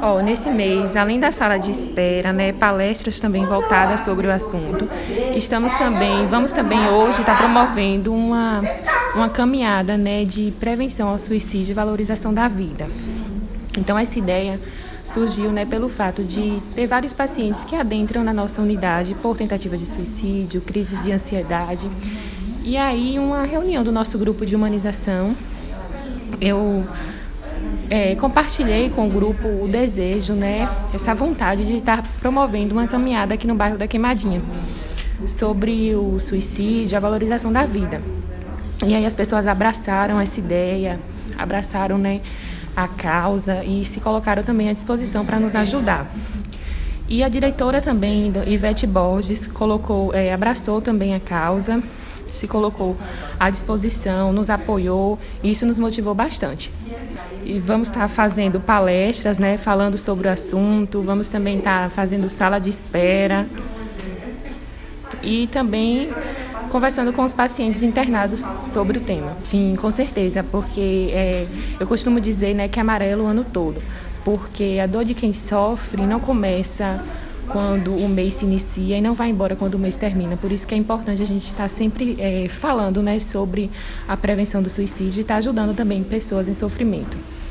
Oh, nesse mês, além da sala de espera, né, palestras também voltadas sobre o assunto, estamos também, vamos também hoje estar promovendo uma, uma caminhada né, de prevenção ao suicídio e valorização da vida. Então, essa ideia surgiu né, pelo fato de ter vários pacientes que adentram na nossa unidade por tentativa de suicídio, crises de ansiedade. E aí, uma reunião do nosso grupo de humanização, eu é, compartilhei com o grupo o desejo, né, essa vontade de estar promovendo uma caminhada aqui no bairro da Queimadinha sobre o suicídio, a valorização da vida. E aí as pessoas abraçaram essa ideia, abraçaram, né, a causa e se colocaram também à disposição para nos ajudar. E a diretora também, Ivete Borges, colocou, é, abraçou também a causa, se colocou à disposição, nos apoiou, e isso nos motivou bastante e vamos estar fazendo palestras, né, falando sobre o assunto, vamos também estar fazendo sala de espera e também conversando com os pacientes internados sobre o tema. Sim, com certeza, porque é, eu costumo dizer né, que é amarelo o ano todo, porque a dor de quem sofre não começa quando o mês se inicia e não vai embora quando o mês termina. Por isso que é importante a gente estar sempre é, falando né, sobre a prevenção do suicídio e estar ajudando também pessoas em sofrimento.